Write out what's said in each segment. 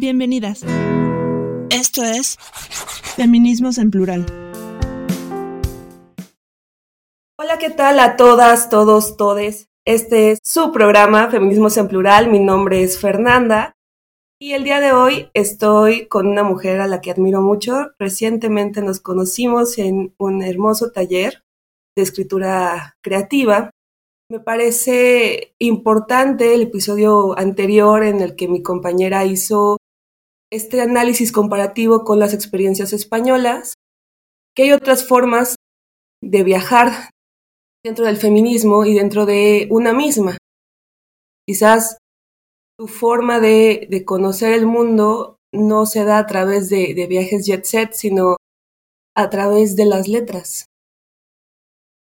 Bienvenidas. Esto es Feminismos en Plural. Hola, ¿qué tal a todas, todos, todes? Este es su programa Feminismos en Plural. Mi nombre es Fernanda y el día de hoy estoy con una mujer a la que admiro mucho. Recientemente nos conocimos en un hermoso taller de escritura creativa. Me parece importante el episodio anterior en el que mi compañera hizo este análisis comparativo con las experiencias españolas, que hay otras formas de viajar dentro del feminismo y dentro de una misma. Quizás tu forma de, conocer el mundo no se da a través de, de viajes jet set, sino a través de las letras.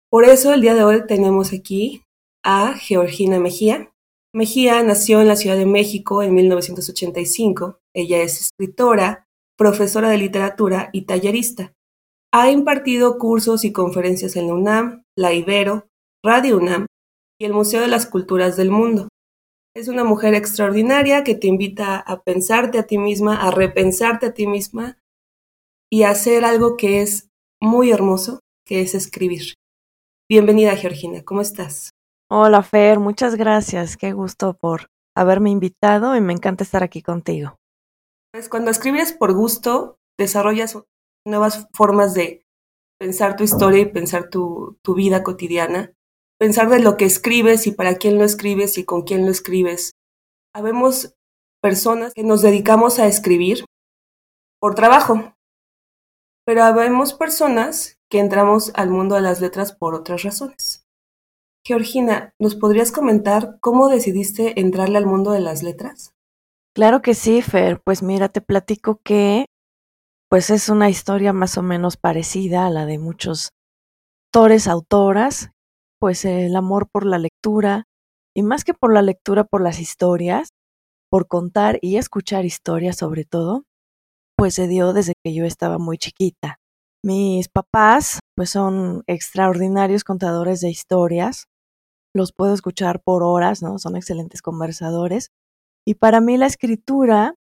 Por eso el día de hoy tenemos aquí a Georgina Mejía, Mejía nació en la Ciudad de México en 1985. Ella es escritora, profesora de literatura y tallerista. Ha impartido cursos y conferencias en la UNAM, la Ibero, Radio UNAM y el Museo de las Culturas del Mundo. Es una mujer extraordinaria que te invita a pensarte a ti misma, a repensarte a ti misma y a hacer algo que es muy hermoso, que es escribir. Bienvenida, Georgina, ¿cómo estás? Hola Fer, muchas gracias. Qué gusto por haberme invitado y me encanta estar aquí contigo. Pues cuando escribes por gusto, desarrollas nuevas formas de pensar tu historia y pensar tu, tu vida cotidiana, pensar de lo que escribes y para quién lo escribes y con quién lo escribes. Habemos personas que nos dedicamos a escribir por trabajo, pero habemos personas que entramos al mundo de las letras por otras razones. Georgina, ¿nos podrías comentar cómo decidiste entrarle al mundo de las letras? Claro que sí, Fer. Pues mira, te platico que pues es una historia más o menos parecida a la de muchos autores, autoras, pues el amor por la lectura, y más que por la lectura, por las historias, por contar y escuchar historias sobre todo, pues se dio desde que yo estaba muy chiquita. Mis papás, pues son extraordinarios contadores de historias, los puedo escuchar por horas, ¿no? Son excelentes conversadores. Y para mí la escritura,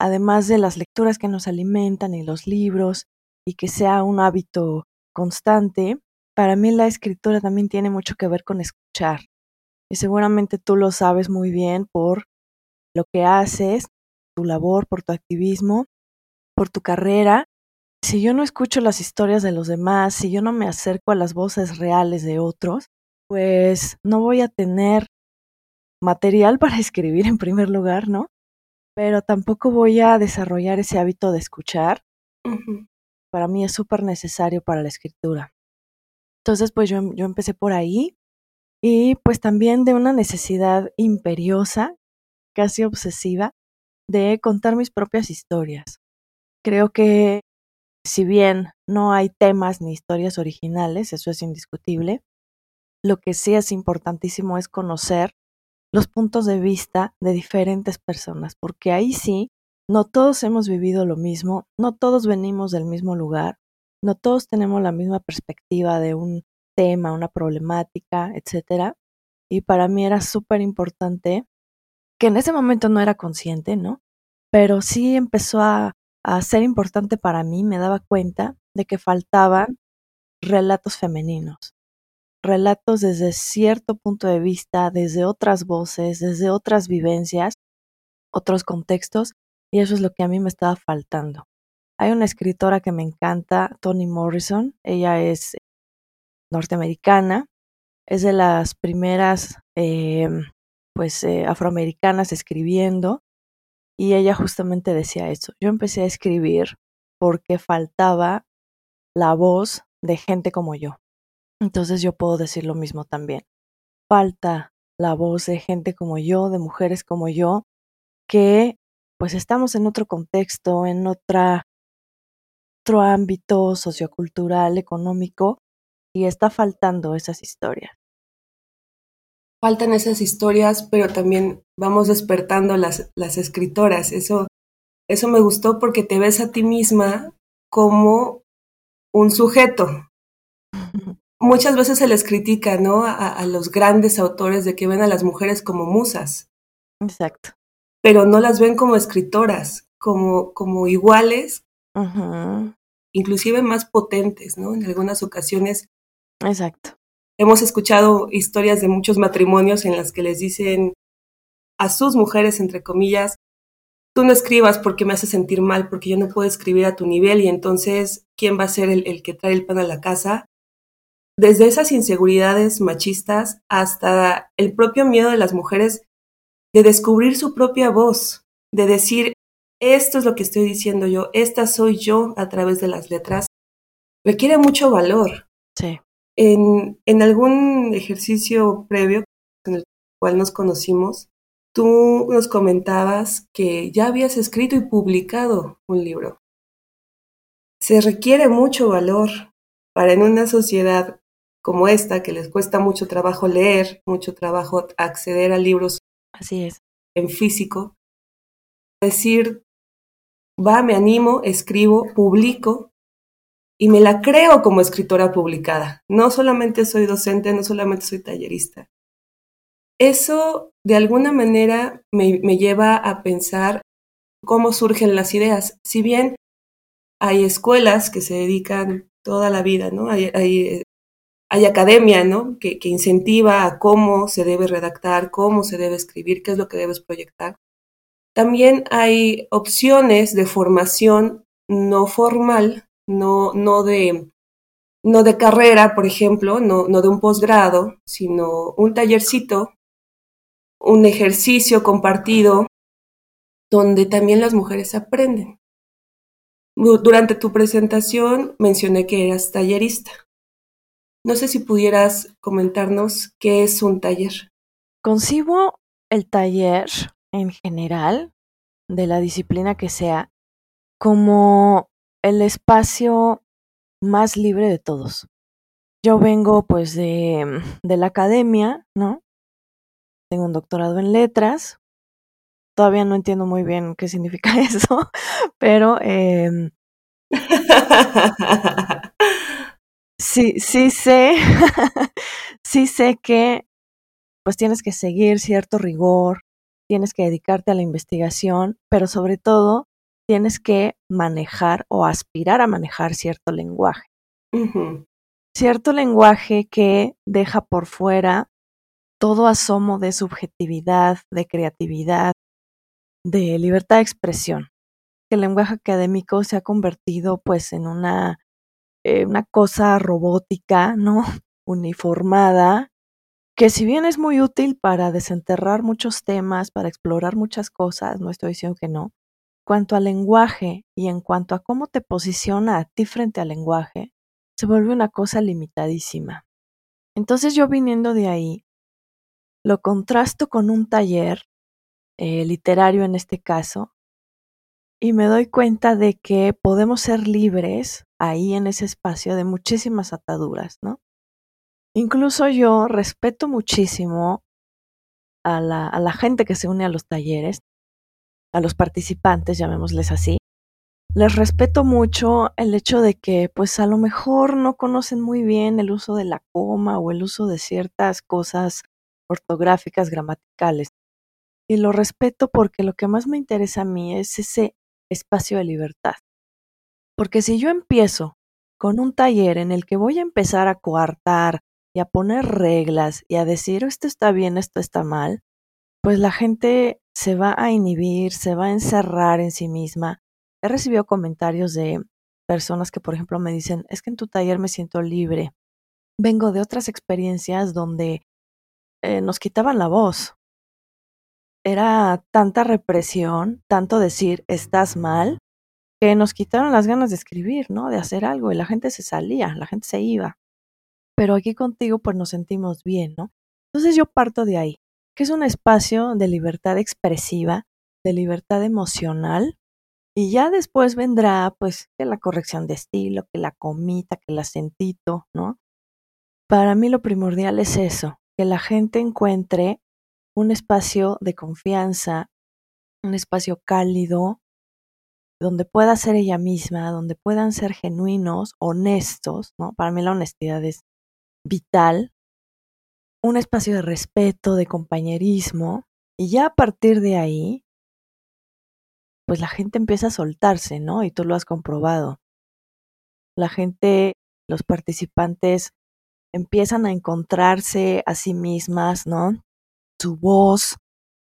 además de las lecturas que nos alimentan y los libros, y que sea un hábito constante, para mí la escritura también tiene mucho que ver con escuchar. Y seguramente tú lo sabes muy bien por lo que haces, tu labor, por tu activismo, por tu carrera. Si yo no escucho las historias de los demás, si yo no me acerco a las voces reales de otros, pues no voy a tener material para escribir en primer lugar, ¿no? Pero tampoco voy a desarrollar ese hábito de escuchar. Para mí es súper necesario para la escritura. Entonces, pues yo, yo empecé por ahí y pues también de una necesidad imperiosa, casi obsesiva, de contar mis propias historias. Creo que si bien no hay temas ni historias originales, eso es indiscutible, lo que sí es importantísimo es conocer los puntos de vista de diferentes personas, porque ahí sí, no todos hemos vivido lo mismo, no todos venimos del mismo lugar, no todos tenemos la misma perspectiva de un tema, una problemática, etcétera. Y para mí era súper importante, que en ese momento no era consciente, ¿no? Pero sí empezó a, a ser importante para mí, me daba cuenta de que faltaban relatos femeninos relatos desde cierto punto de vista, desde otras voces, desde otras vivencias, otros contextos, y eso es lo que a mí me estaba faltando. Hay una escritora que me encanta, Toni Morrison, ella es norteamericana, es de las primeras eh, pues eh, afroamericanas escribiendo y ella justamente decía eso. Yo empecé a escribir porque faltaba la voz de gente como yo. Entonces yo puedo decir lo mismo también. Falta la voz de gente como yo, de mujeres como yo, que pues estamos en otro contexto, en otra, otro ámbito sociocultural, económico, y está faltando esas historias. Faltan esas historias, pero también vamos despertando las, las escritoras. Eso, eso me gustó porque te ves a ti misma como un sujeto, muchas veces se les critica, ¿no? A, los grandes autores de que ven a las mujeres como musas. Exacto. Pero no las ven como escritoras, como, como iguales, inclusive más potentes, ¿no? En algunas ocasiones. Exacto. Hemos escuchado historias de muchos matrimonios en las que les dicen a sus mujeres, entre comillas, tú no escribas porque me hace sentir mal, porque yo no puedo escribir a tu nivel y entonces, ¿quién va a ser el, el que trae el pan a la casa? Desde esas inseguridades machistas hasta el propio miedo de las mujeres de descubrir su propia voz, de decir, esto es lo que estoy diciendo yo, esta soy yo a través de las letras, requiere mucho valor. Sí. En, en algún ejercicio previo en el cual nos conocimos, Tú nos comentabas que ya habías escrito y publicado un libro. Se requiere mucho valor para en una sociedad como esta, que les cuesta mucho trabajo leer, mucho trabajo acceder a libros Así es. en físico, decir, va, me animo, escribo, publico y me la creo como escritora publicada. No solamente soy docente, no solamente soy tallerista, eso de alguna manera me, lleva a pensar cómo surgen las ideas. Si bien hay escuelas que se dedican toda la vida, ¿no? Hay, hay, academia, ¿no? Que, que, incentiva a cómo se debe redactar, cómo se debe escribir, qué es lo que debes proyectar. También hay opciones de formación no formal, no, no de no de carrera, por ejemplo, no, no de un posgrado, sino un tallercito un ejercicio compartido donde también las mujeres aprenden. Durante tu presentación mencioné que eras tallerista. No sé si pudieras comentarnos qué es un taller. Concibo el taller en general, de la disciplina que sea, como el espacio más libre de todos. Yo vengo pues de, de la academia, ¿no? tengo un doctorado en letras. Todavía no entiendo muy bien qué significa eso, pero em, sí, sí sé, sí sé que pues tienes que seguir cierto rigor, tienes que dedicarte a la investigación, pero sobre todo tienes que manejar o aspirar a manejar cierto lenguaje. Cierto lenguaje que deja por fuera todo asomo de subjetividad, de creatividad, de libertad de expresión. El lenguaje académico se ha convertido pues en una, eh, una cosa robótica, ¿no? Uniformada, que si bien es muy útil para desenterrar muchos temas, para explorar muchas cosas, no estoy diciendo que no, cuanto al lenguaje y en cuanto a cómo te posiciona a ti frente al lenguaje, se vuelve una cosa limitadísima. Entonces yo viniendo de ahí, lo contrasto con un taller eh, literario en este caso y me doy cuenta de que podemos ser libres ahí en ese espacio de muchísimas ataduras, ¿no? Incluso yo respeto muchísimo a la, a la gente que se une a los talleres, a los participantes, llamémosles así. Les respeto mucho el hecho de que pues a lo mejor no conocen muy bien el uso de la coma o el uso de ciertas cosas ortográficas, gramaticales. Y lo respeto porque lo que más me interesa a mí es ese espacio de libertad. Porque si yo empiezo con un taller en el que voy a empezar a coartar y a poner reglas y a decir esto está bien, esto está mal, pues la gente se va a inhibir, se va a encerrar en sí misma. He recibido comentarios de personas que, por ejemplo, me dicen, es que en tu taller me siento libre. Vengo de otras experiencias donde eh, nos quitaban la voz. Era tanta represión, tanto decir estás mal, que nos quitaron las ganas de escribir, ¿no? De hacer algo y la gente se salía, la gente se iba. Pero aquí contigo pues nos sentimos bien, ¿no? Entonces yo parto de ahí, que es un espacio de libertad expresiva, de libertad emocional, y ya después vendrá pues que la corrección de estilo, que la comita, que el acentito, ¿no? Para mí lo primordial es eso, que la gente encuentre un espacio de confianza, un espacio cálido, donde pueda ser ella misma, donde puedan ser genuinos, honestos, ¿no? Para mí la honestidad es vital, un espacio de respeto, de compañerismo, y ya a partir de ahí, pues la gente empieza a soltarse, ¿no? Y tú lo has comprobado. La gente, los participantes empiezan a encontrarse a sí mismas, ¿no? Su voz,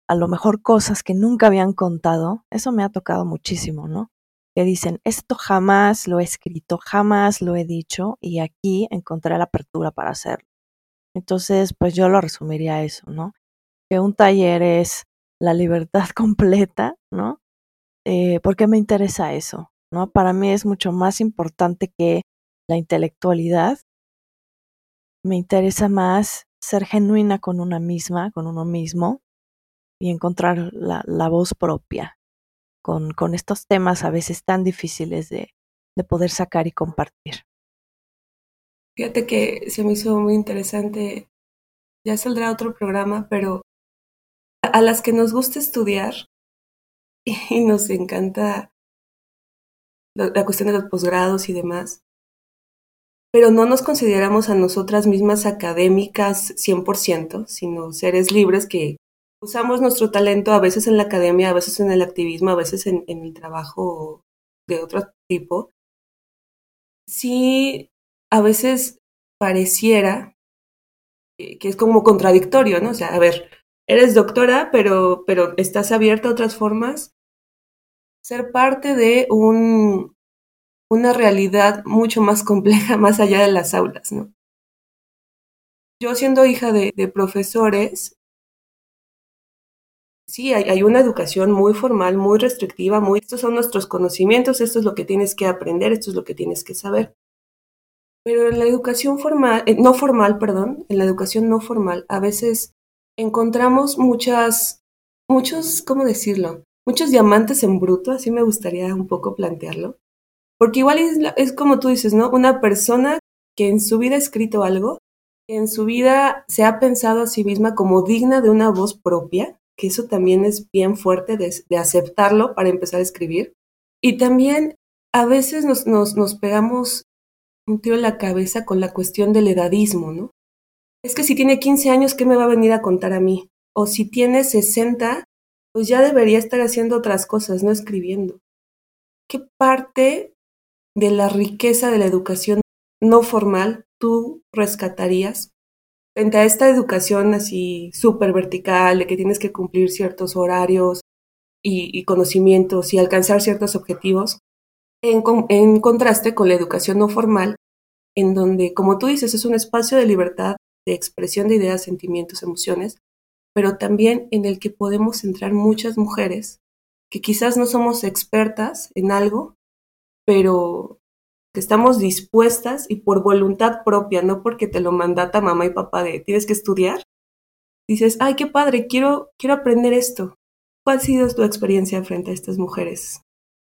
a lo mejor cosas que nunca habían contado, eso me ha tocado muchísimo, ¿no? Que dicen, esto jamás lo he escrito, jamás lo he dicho y aquí encontré la apertura para hacerlo. Entonces, pues yo lo resumiría eso, ¿no? Que un taller es la libertad completa, ¿no? Eh, ¿Por qué me interesa eso? ¿No? Para mí es mucho más importante que la intelectualidad. Me interesa más ser genuina con una misma, con uno mismo, y encontrar la, voz propia con, estos temas a veces tan difíciles de poder sacar y compartir. Fíjate que se me hizo muy interesante, ya saldrá otro programa, pero a las que nos gusta estudiar y nos encanta la cuestión de los posgrados y demás, pero no nos consideramos a nosotras mismas académicas 100%, sino seres libres que usamos nuestro talento a veces en la academia, a veces en el activismo, a veces en, en el trabajo de otro tipo. Sí, a veces pareciera que es como contradictorio, ¿no? O sea, a ver, eres doctora, pero, pero estás abierta a otras formas. Ser parte de un, una realidad mucho más compleja más allá de las aulas, ¿no? Yo siendo hija de, profesores, sí, hay, hay, una educación muy formal, muy restrictiva, muy, estos son nuestros conocimientos, esto es lo que tienes que aprender, esto es lo que tienes que saber. Pero en la educación formal, eh, no formal, perdón, en la educación no formal, a veces encontramos muchas, muchos, ¿cómo decirlo? Muchos diamantes en bruto, así me gustaría un poco plantearlo. Porque igual es, es como tú dices, ¿no? Una persona que en su vida ha escrito algo, que en su vida se ha pensado a sí misma como digna de una voz propia, que eso también es bien fuerte de, aceptarlo para empezar a escribir. Y también a veces nos, nos, nos pegamos un tiro en la cabeza con la cuestión del edadismo, ¿no? es que si tiene 15 años, ¿qué me va a venir a contar a mí? O si tiene 60, pues ya debería estar haciendo otras cosas, no escribiendo. ¿Qué parte de la riqueza de la educación no formal tú rescatarías frente a esta educación así súper vertical, de que tienes que cumplir ciertos horarios y, y conocimientos y alcanzar ciertos objetivos, en, en contraste con la educación no formal, en donde, como tú dices, es un espacio de libertad de expresión de ideas, sentimientos, emociones, pero también en el que podemos entrar muchas mujeres que quizás no somos expertas en algo, pero que estamos dispuestas y por voluntad propia, no porque te lo mandata mamá y papá de tienes que estudiar, dices, ay, qué padre, quiero, quiero aprender esto. ¿Cuál ha sido tu experiencia frente a estas mujeres?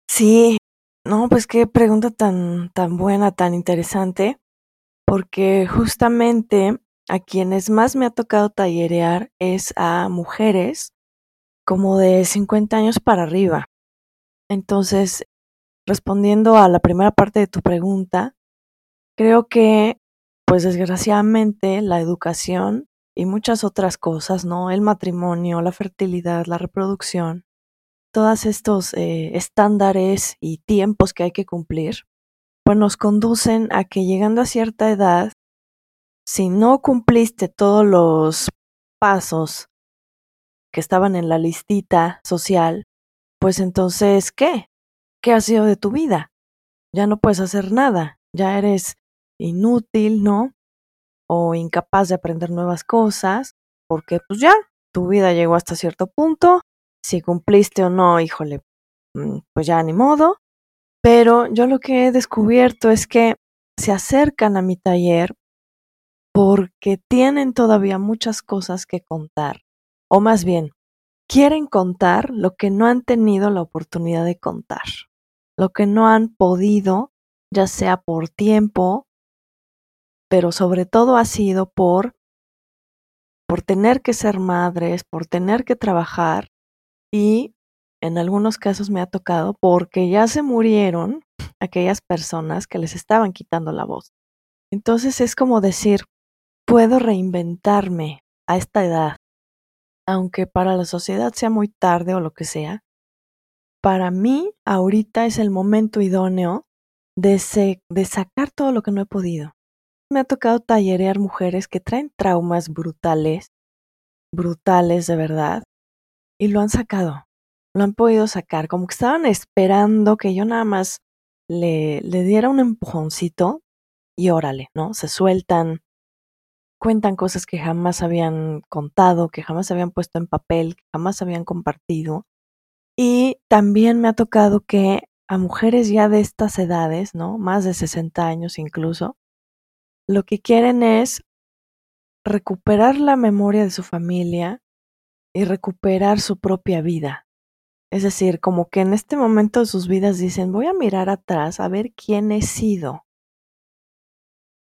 Sí, no, pues qué pregunta tan, tan buena, tan interesante, porque justamente a quienes más me ha tocado tallerear es a mujeres como de 50 años para arriba. Entonces, respondiendo a la primera parte de tu pregunta, creo que, pues desgraciadamente, la educación y muchas otras cosas, ¿no? El matrimonio, la fertilidad, la reproducción, todos estos eh, estándares y tiempos que hay que cumplir, pues nos conducen a que llegando a cierta edad si no cumpliste todos los pasos que estaban en la listita social, pues entonces, ¿qué? ¿Qué ha sido de tu vida? Ya no puedes hacer nada, ya eres inútil, ¿no? O incapaz de aprender nuevas cosas, porque pues ya, tu vida llegó hasta cierto punto, si cumpliste o no, híjole, mm, pues ya ni modo. Pero yo lo que he descubierto es que se acercan a mi taller porque tienen todavía muchas cosas que contar, o más bien, quieren contar lo que no han tenido la oportunidad de contar, lo que no han podido, ya sea por tiempo, pero sobre todo ha sido por por tener que ser madres, por tener que trabajar y en algunos casos me ha tocado porque ya se murieron aquellas personas que les estaban quitando la voz. Entonces es como decir, puedo reinventarme a esta edad, aunque para la sociedad sea muy tarde o lo que sea, para mí ahorita es el momento idóneo de, de sacar todo lo que no he podido. Me ha tocado tallerear mujeres que traen traumas brutales, brutales de verdad, y lo han sacado, lo han podido sacar, como que estaban esperando que yo nada más le, le diera un empujoncito y órale, ¿no? Se sueltan, cuentan cosas que jamás habían contado, que jamás habían puesto en papel, que jamás habían compartido. Y también me ha tocado que a mujeres ya de estas edades, ¿no? Más de 60 años incluso, lo que quieren es recuperar la memoria de su familia y recuperar su propia vida. Es decir, como que en este momento de sus vidas dicen, voy a mirar atrás a ver quién he sido.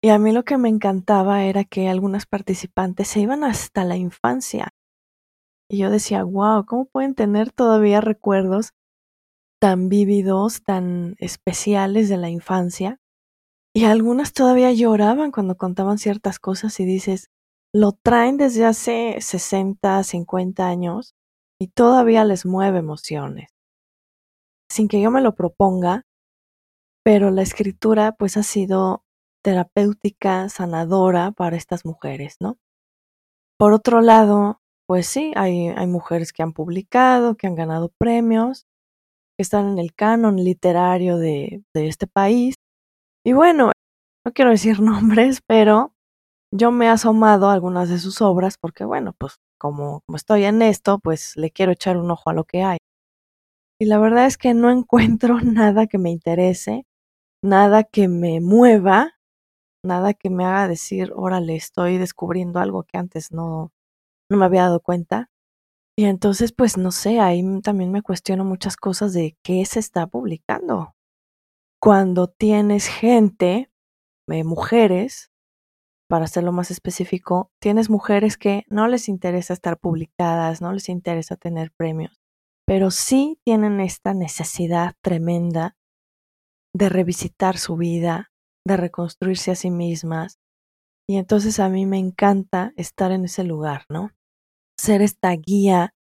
Y a mí lo que me encantaba era que algunas participantes se iban hasta la infancia. Y yo decía, wow, ¿cómo pueden tener todavía recuerdos tan vívidos, tan especiales de la infancia? Y algunas todavía lloraban cuando contaban ciertas cosas y dices, lo traen desde hace 60, 50 años y todavía les mueve emociones. Sin que yo me lo proponga, pero la escritura pues ha sido terapéutica, sanadora para estas mujeres, ¿no? Por otro lado, pues sí, hay, hay mujeres que han publicado, que han ganado premios, que están en el canon literario de, de este país. Y bueno, no quiero decir nombres, pero yo me he asomado a algunas de sus obras porque, bueno, pues como, como estoy en esto, pues le quiero echar un ojo a lo que hay. Y la verdad es que no encuentro nada que me interese, nada que me mueva nada que me haga decir, órale, estoy descubriendo algo que antes no, no me había dado cuenta. Y entonces, pues no sé, ahí también me cuestiono muchas cosas de qué se está publicando. Cuando tienes gente, eh, mujeres, para hacerlo más específico, tienes mujeres que no les interesa estar publicadas, no les interesa tener premios, pero sí tienen esta necesidad tremenda de revisitar su vida, de reconstruirse a sí mismas. Y entonces a mí me encanta estar en ese lugar, ¿no? Ser esta guía,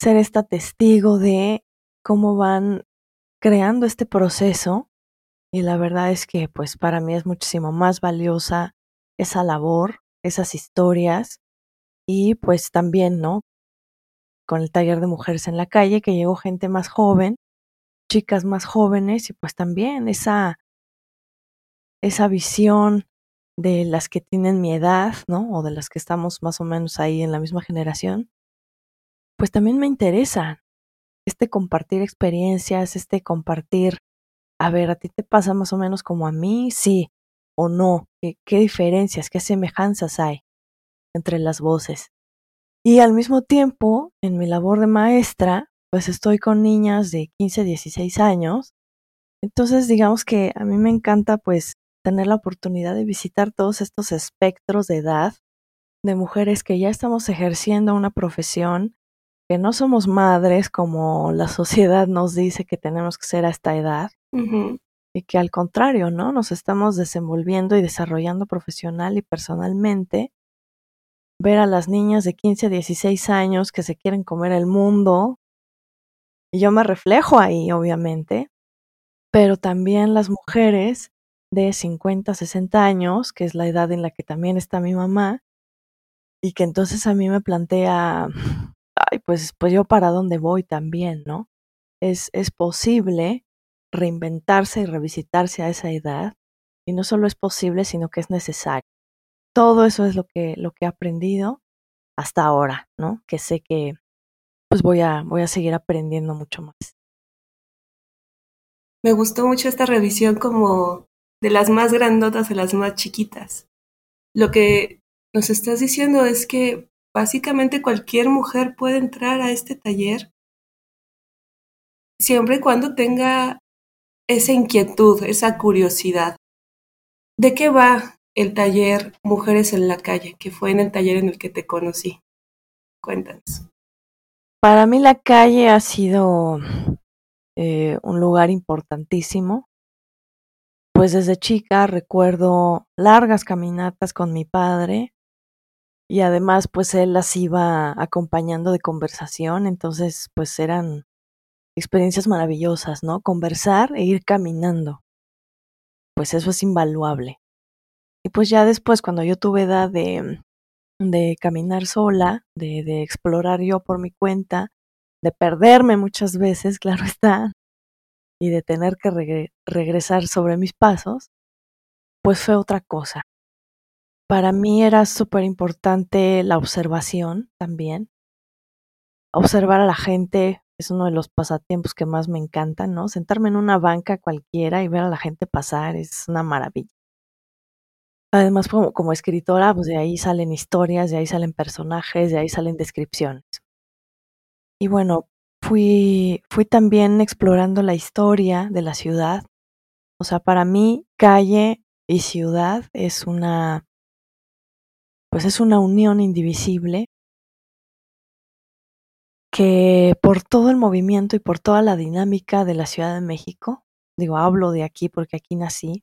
ser esta testigo de cómo van creando este proceso. Y la verdad es que pues para mí es muchísimo más valiosa esa labor, esas historias y pues también, ¿no? Con el taller de mujeres en la calle, que llegó gente más joven, chicas más jóvenes y pues también esa esa visión de las que tienen mi edad, ¿no? O de las que estamos más o menos ahí en la misma generación, pues también me interesa este compartir experiencias, este compartir, a ver, a ti te pasa más o menos como a mí, sí o no, qué, qué diferencias, qué semejanzas hay entre las voces. Y al mismo tiempo, en mi labor de maestra, pues estoy con niñas de 15, 16 años. Entonces, digamos que a mí me encanta pues tener la oportunidad de visitar todos estos espectros de edad de mujeres que ya estamos ejerciendo una profesión, que no somos madres como la sociedad nos dice que tenemos que ser a esta edad, y que al contrario, ¿no? Nos estamos desenvolviendo y desarrollando profesional y personalmente. Ver a las niñas de 15 a 16 años que se quieren comer el mundo, y yo me reflejo ahí, obviamente, pero también las mujeres de 50, 60 años, que es la edad en la que también está mi mamá, y que entonces a mí me plantea, ay, pues, pues yo para dónde voy también, ¿no? Es, es posible reinventarse y revisitarse a esa edad, y no solo es posible, sino que es necesario. Todo eso es lo que, lo que he aprendido hasta ahora, ¿no? Que sé que pues voy a, voy a seguir aprendiendo mucho más. Me gustó mucho esta revisión como de las más grandotas a las más chiquitas. Lo que nos estás diciendo es que básicamente cualquier mujer puede entrar a este taller siempre y cuando tenga esa inquietud, esa curiosidad. ¿De qué va el taller Mujeres en la calle, que fue en el taller en el que te conocí? Cuéntanos. Para mí la calle ha sido eh, un lugar importantísimo pues desde chica recuerdo largas caminatas con mi padre y además pues él las iba acompañando de conversación, entonces pues eran experiencias maravillosas, ¿no? Conversar e ir caminando. Pues eso es invaluable. Y pues ya después, cuando yo tuve edad de, de caminar sola, de, de explorar yo por mi cuenta, de perderme muchas veces, claro está, y de tener que regresar sobre mis pasos, pues fue otra cosa. Para mí era súper importante la observación también. Observar a la gente es uno de los pasatiempos que más me encantan, ¿no? Sentarme en una banca cualquiera y ver a la gente pasar es una maravilla. Además, como, como escritora, pues de ahí salen historias, de ahí salen personajes, de ahí salen descripciones. Y bueno, fui, fui también explorando la historia de la ciudad. O sea, para mí, calle y ciudad es una, pues es una unión indivisible que por todo el movimiento y por toda la dinámica de la Ciudad de México, digo, hablo de aquí porque aquí nací,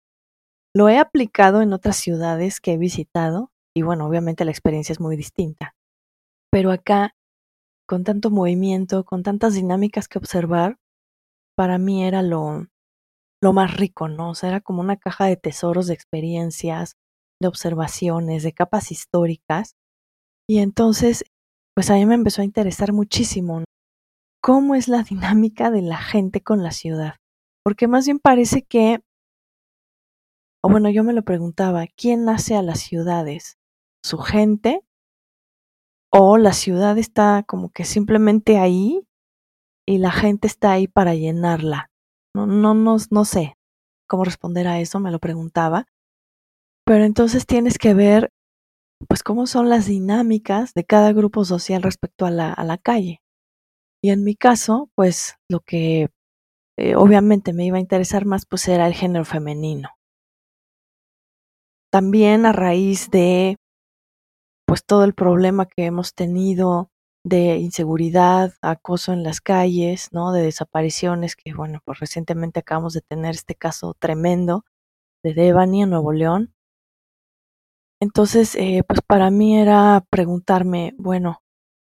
lo he aplicado en otras ciudades que he visitado y bueno, obviamente la experiencia es muy distinta. Pero acá, con tanto movimiento, con tantas dinámicas que observar, para mí era lo, lo más rico, ¿no? O sea, era como una caja de tesoros de experiencias, de observaciones, de capas históricas. Y entonces, pues a mí me empezó a interesar muchísimo cómo es la dinámica de la gente con la ciudad. Porque más bien parece que o bueno, yo me lo preguntaba, ¿quién hace a las ciudades? ¿Su gente? ¿O la ciudad está como que simplemente ahí y la gente está ahí para llenarla? No, no, no, no sé cómo responder a eso, me lo preguntaba. Pero entonces tienes que ver, pues, cómo son las dinámicas de cada grupo social respecto a la, a la calle. Y en mi caso, pues, lo que eh, obviamente me iba a interesar más, pues, era el género femenino también a raíz de pues todo el problema que hemos tenido de inseguridad, acoso en las calles, ¿no? De desapariciones, que bueno, pues recientemente acabamos de tener este caso tremendo de Devani en Nuevo León. Entonces, eh, pues para mí era preguntarme, bueno,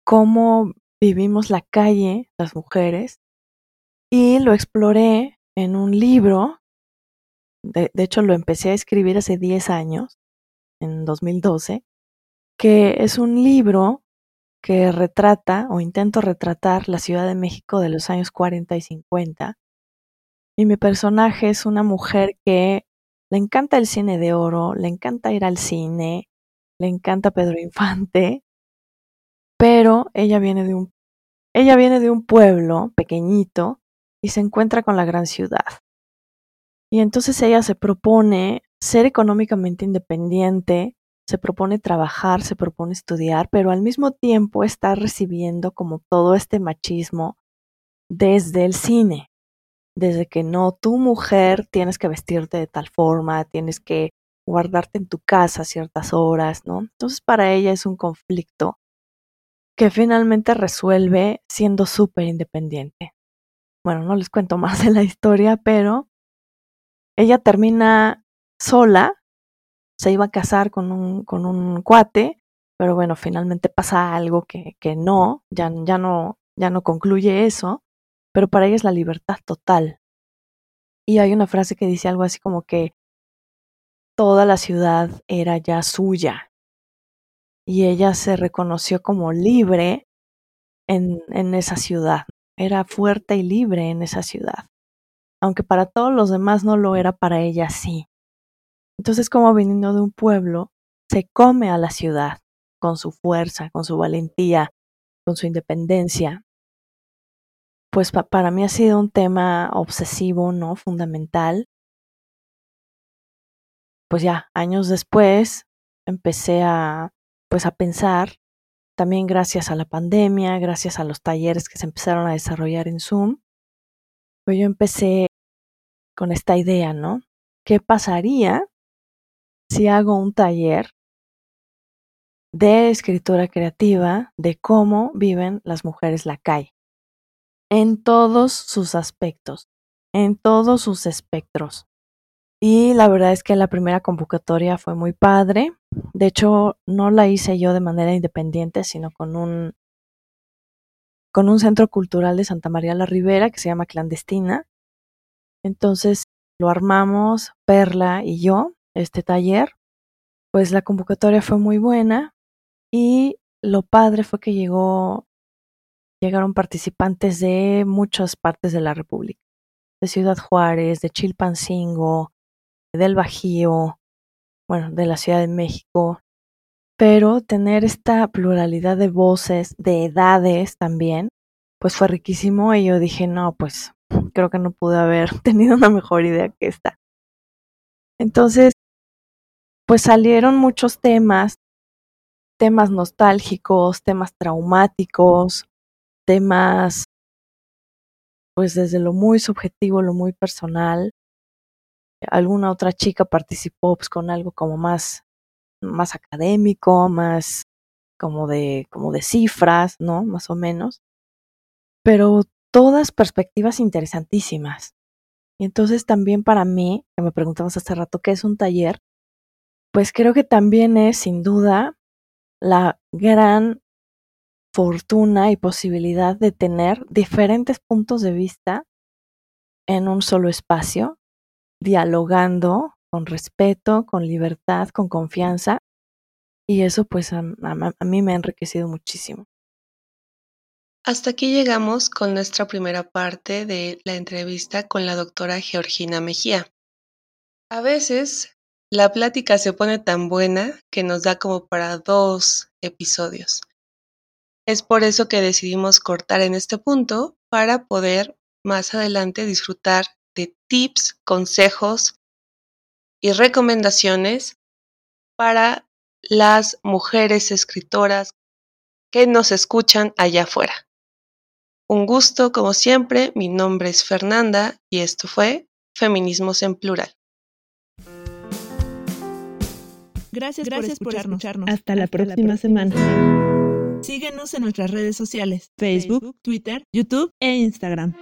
¿cómo vivimos la calle, las mujeres? Y lo exploré en un libro de, hecho lo empecé a escribir hace 10 años, en 2012, que es un libro que retrata o intento retratar la Ciudad de México de los años 40 y 50. Y mi personaje es una mujer que le encanta el cine de oro, le encanta ir al cine, le encanta Pedro Infante, pero ella viene de un ella viene de un pueblo pequeñito y se encuentra con la gran ciudad. Y entonces ella se propone ser económicamente independiente, se propone trabajar, se propone estudiar, pero al mismo tiempo está recibiendo como todo este machismo desde el cine, desde que no, tu mujer tienes que vestirte de tal forma, tienes que guardarte en tu casa ciertas horas, ¿no? Entonces para ella es un conflicto que finalmente resuelve siendo súper independiente. Bueno, no les cuento más de la historia, pero ella termina sola, se iba a casar con un, con un cuate, pero bueno, finalmente pasa algo que, que no, ya, ya no, ya no concluye eso, pero para ella es la libertad total. Y hay una frase que dice algo así como que toda la ciudad era ya suya. Y ella se reconoció como libre en, en esa ciudad. Era fuerte y libre en esa ciudad aunque para todos los demás no lo era, para ella sí. Entonces, como viniendo de un pueblo, se come a la ciudad con su fuerza, con su valentía, con su independencia. Pues para mí ha sido un tema obsesivo, ¿no? Fundamental. Pues ya, años después, empecé a, pues a pensar, también gracias a la pandemia, gracias a los talleres que se empezaron a desarrollar en Zoom, pues yo empecé con esta idea, ¿no? ¿Qué pasaría si hago un taller de escritura creativa de cómo viven las mujeres la calle? En todos sus aspectos, en todos sus espectros. Y la verdad es que la primera convocatoria fue muy padre. De hecho, no la hice yo de manera independiente, sino con un con un centro cultural de Santa María la Ribera que se llama Clandestina. Entonces lo armamos Perla y yo, este taller. Pues la convocatoria fue muy buena y lo padre fue que llegó, llegaron participantes de muchas partes de la República, de Ciudad Juárez, de Chilpancingo, del Bajío, bueno, de la Ciudad de México, pero tener esta pluralidad de voces, de edades también, pues fue riquísimo y yo dije, no, pues creo que no pude haber tenido una mejor idea que esta. Entonces, pues salieron muchos temas, temas nostálgicos, temas traumáticos, temas, pues desde lo muy subjetivo, lo muy personal. Alguna otra chica participó pues, con algo como más, más académico, más como de, como de cifras, ¿no? Más o menos. Pero todas perspectivas interesantísimas. Y entonces también para mí, que me preguntabas hace rato qué es un taller, pues creo que también es sin duda la gran fortuna y posibilidad de tener diferentes puntos de vista en un solo espacio, dialogando con respeto, con libertad, con confianza. Y eso pues a, mí me ha enriquecido muchísimo. Hasta aquí llegamos con nuestra primera parte de la entrevista con la doctora Georgina Mejía. A veces la plática se pone tan buena que nos da como para dos episodios. Es por eso que decidimos cortar en este punto para poder más adelante disfrutar de tips, consejos y recomendaciones para las mujeres escritoras que nos escuchan allá afuera. Un gusto, como siempre, mi nombre es Fernanda y esto fue Feminismos en Plural. Gracias, Gracias por, escucharnos. Hasta, la, próxima semana. Síguenos en nuestras redes sociales, Facebook, Twitter, YouTube e Instagram.